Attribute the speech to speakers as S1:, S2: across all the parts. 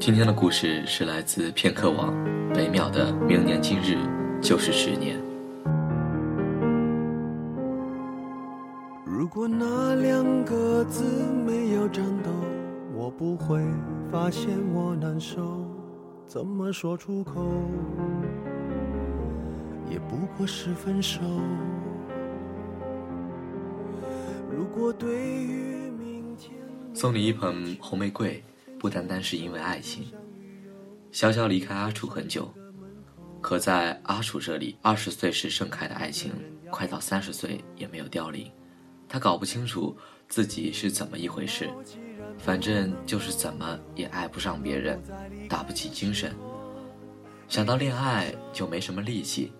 S1: 今天的故事是来自片刻网北淼的“明年今日就是十年”。
S2: 如果那两个字没有颤抖，我不会发现我难受。怎么说出口，也不过是分手。如果对于明天，
S1: 送你一盆红玫瑰，不单单是因为爱情。潇潇离开阿楚很久，可在阿楚这里，二十岁时盛开的爱情，快到三十岁也没有凋零。他搞不清楚自己是怎么一回事，反正就是怎么也爱不上别人，打不起精神。想到恋爱就没什么力气。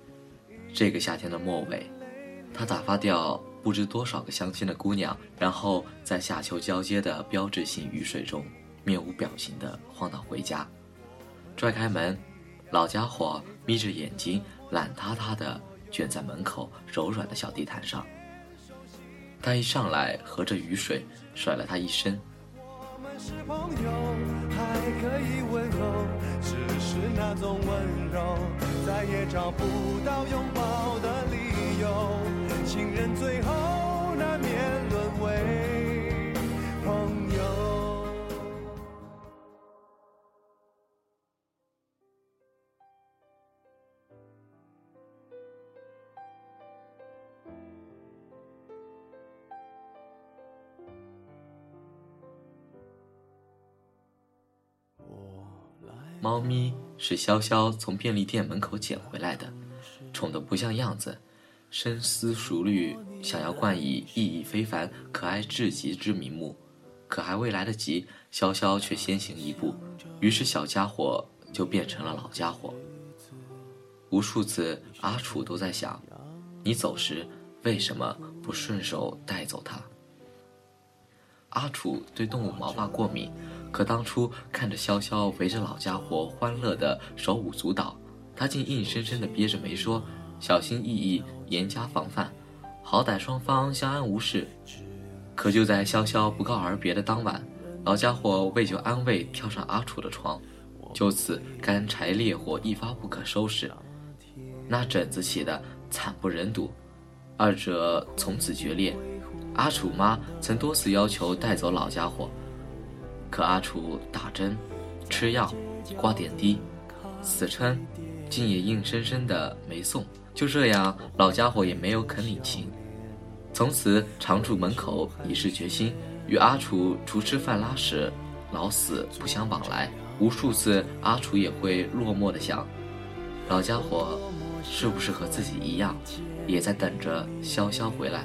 S1: 这个夏天的末尾，他打发掉不知多少个相亲的姑娘，然后在夏秋交接的标志性雨水中，面无表情地晃荡回家。拽开门，老家伙眯着眼睛，懒塌塌地卷在门口柔软的小地毯上。他一上来，合着雨水甩了他一身。
S2: 我们是朋友，还可以问候，只是那种温柔，再也找不到拥抱的理由。情人最后
S1: 猫咪是潇潇从便利店门口捡回来的，宠得不像样子，深思熟虑，想要冠以意义非凡、可爱至极之名目，可还未来得及，潇潇却先行一步，于是小家伙就变成了老家伙。无数次，阿楚都在想，你走时为什么不顺手带走它？阿楚对动物毛发过敏，可当初看着潇潇围着老家伙欢乐的手舞足蹈，他竟硬生生的憋着没说，小心翼翼，严加防范，好歹双方相安无事。可就在潇潇不告而别的当晚，老家伙为求安慰跳上阿楚的床，就此干柴烈火一发不可收拾，那疹子起的惨不忍睹，二者从此决裂。阿楚妈曾多次要求带走老家伙，可阿楚打针、吃药、挂点滴，死撑，竟也硬生生的没送。就这样，老家伙也没有肯领情，从此常驻门口以示决心，与阿楚除吃饭拉屎，老死不相往来。无数次，阿楚也会落寞的想，老家伙是不是和自己一样，也在等着潇潇回来？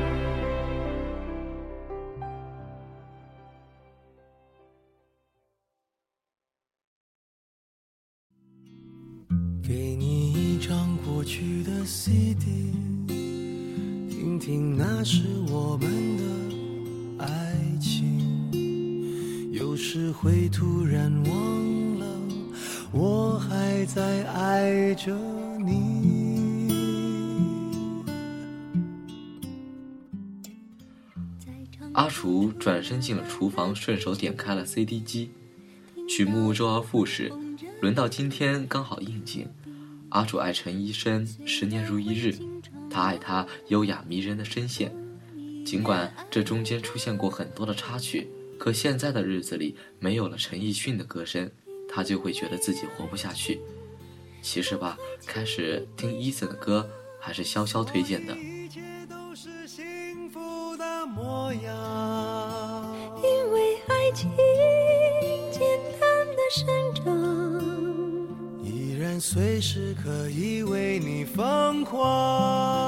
S2: 给你一张过去的 CD，听听那是我们的爱情。有时会突然忘了，我还在爱着你。
S1: 阿楚转身进了厨房，顺手点开了 CD 机，曲目周而复始。轮到今天刚好应景。阿楚爱陈医生，十年如一日。他爱他优雅迷人的声线，尽管这中间出现过很多的插曲，可现在的日子里没有了陈奕迅的歌声，他就会觉得自己活不下去。其实吧，开始听 Eason 的歌还是潇潇推荐的。
S2: 一切都是幸福的模样。
S3: 因为爱情简单的生，
S2: 随时可以为你疯狂。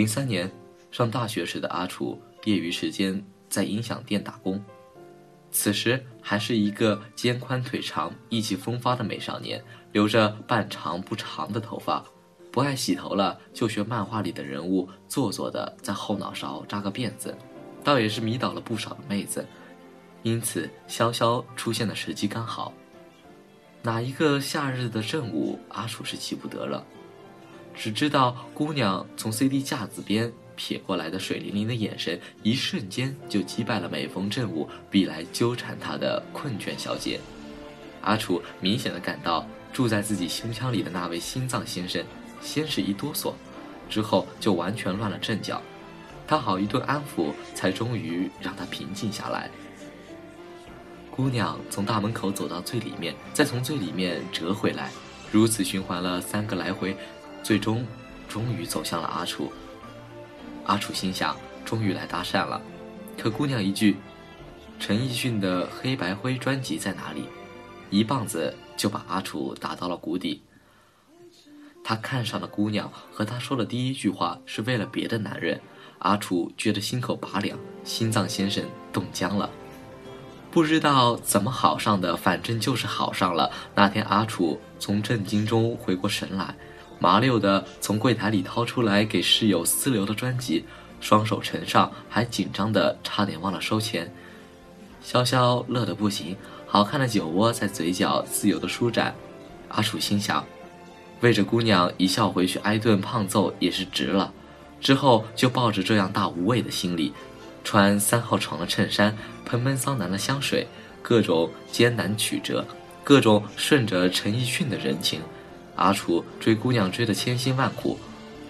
S1: 零三年，上大学时的阿楚，业余时间在音响店打工。此时还是一个肩宽腿长、意气风发的美少年，留着半长不长的头发，不爱洗头了，就学漫画里的人物，做作的在后脑勺扎个辫子，倒也是迷倒了不少的妹子。因此，潇潇出现的时机刚好。哪一个夏日的正午，阿楚是记不得了，只知道姑娘从 CD 架子边。瞥过来的水灵灵的眼神，一瞬间就击败了每逢正午必来纠缠他的困倦小姐。阿楚明显的感到住在自己胸腔里的那位心脏先生，先是一哆嗦，之后就完全乱了阵脚。他好一顿安抚，才终于让他平静下来。姑娘从大门口走到最里面，再从最里面折回来，如此循环了三个来回，最终，终于走向了阿楚。阿楚心想，终于来搭讪了。可姑娘一句：“陈奕迅的《黑白灰》专辑在哪里？”一棒子就把阿楚打到了谷底。他看上的姑娘和他说的第一句话是为了别的男人，阿楚觉得心口拔凉，心脏先生冻僵了。不知道怎么好上的，反正就是好上了。那天，阿楚从震惊中回过神来。麻溜的从柜台里掏出来给室友私留的专辑，双手呈上，还紧张的差点忘了收钱。潇潇乐得不行，好看的酒窝在嘴角自由的舒展。阿楚心想，为这姑娘一笑回去挨顿胖揍也是值了。之后就抱着这样大无畏的心理，穿三号床的衬衫，喷闷桑拿的香水，各种艰难曲折，各种顺着陈奕迅的人情。阿楚追姑娘追得千辛万苦，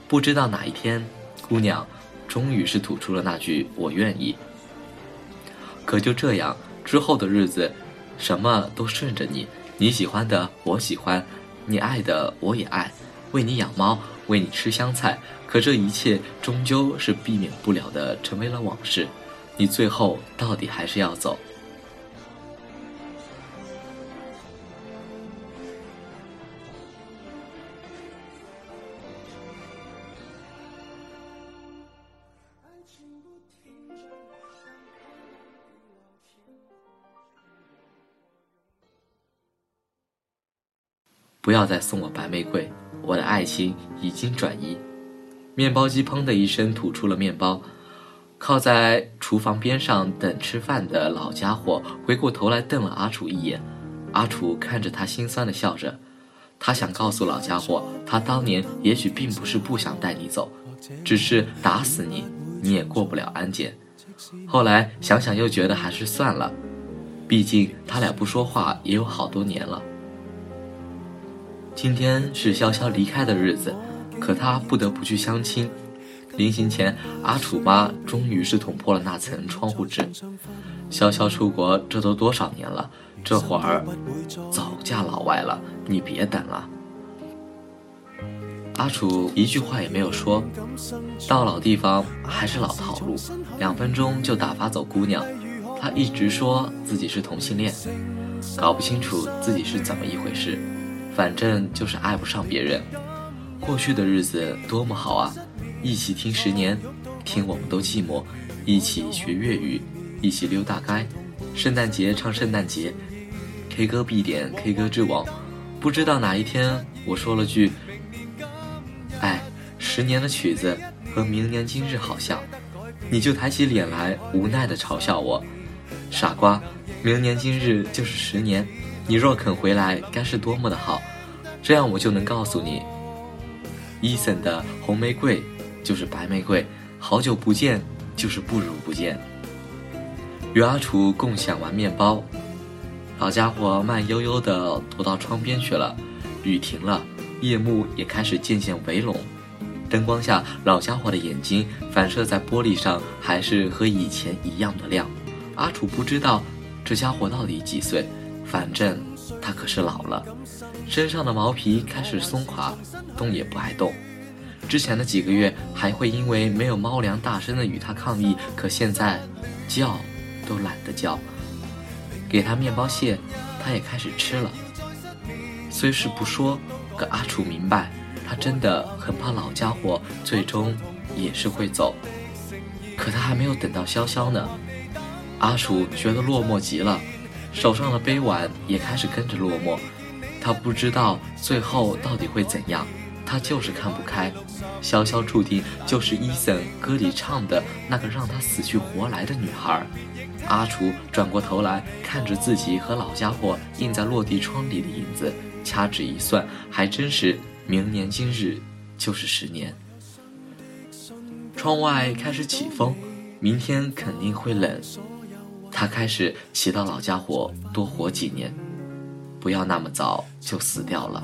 S1: 不知道哪一天，姑娘终于是吐出了那句“我愿意”。可就这样，之后的日子，什么都顺着你，你喜欢的我喜欢，你爱的我也爱，为你养猫，为你吃香菜。可这一切终究是避免不了的，成为了往事。你最后到底还是要走。不要再送我白玫瑰，我的爱情已经转移。面包机砰的一声吐出了面包，靠在厨房边上等吃饭的老家伙回过头来瞪了阿楚一眼。阿楚看着他，心酸的笑着。他想告诉老家伙，他当年也许并不是不想带你走，只是打死你，你也过不了安检。后来想想又觉得还是算了，毕竟他俩不说话也有好多年了。今天是潇潇离开的日子，可他不得不去相亲。临行前，阿楚妈终于是捅破了那层窗户纸。潇潇出国，这都多少年了，这会儿早嫁老外了，你别等了。阿楚一句话也没有说，到老地方还是老套路，两分钟就打发走姑娘。他一直说自己是同性恋，搞不清楚自己是怎么一回事。反正就是爱不上别人。过去的日子多么好啊！一起听十年，听我们都寂寞；一起学粤语，一起溜大街。圣诞节唱圣诞节，K 歌必点 K 歌之王。不知道哪一天我说了句：“哎，十年的曲子和明年今日好像。”你就抬起脸来，无奈地嘲笑我：“傻瓜，明年今日就是十年。你若肯回来，该是多么的好。”这样我就能告诉你，伊森的红玫瑰就是白玫瑰，好久不见就是不如不见。与阿楚共享完面包，老家伙慢悠悠地踱到窗边去了。雨停了，夜幕也开始渐渐围拢，灯光下，老家伙的眼睛反射在玻璃上，还是和以前一样的亮。阿楚不知道这家伙到底几岁，反正他可是老了。身上的毛皮开始松垮，动也不爱动。之前的几个月还会因为没有猫粮大声的与他抗议，可现在叫都懒得叫。给他面包屑，他也开始吃了。虽是不说，可阿楚明白，他真的很怕老家伙最终也是会走。可他还没有等到潇潇呢，阿楚觉得落寞极了，手上的杯碗也开始跟着落寞。他不知道最后到底会怎样，他就是看不开。潇潇注定就是伊森歌里唱的那个让他死去活来的女孩。阿楚转过头来看着自己和老家伙映在落地窗里的影子，掐指一算，还真是明年今日就是十年。窗外开始起风，明天肯定会冷。他开始祈祷老家伙多活几年，不要那么早就死掉了。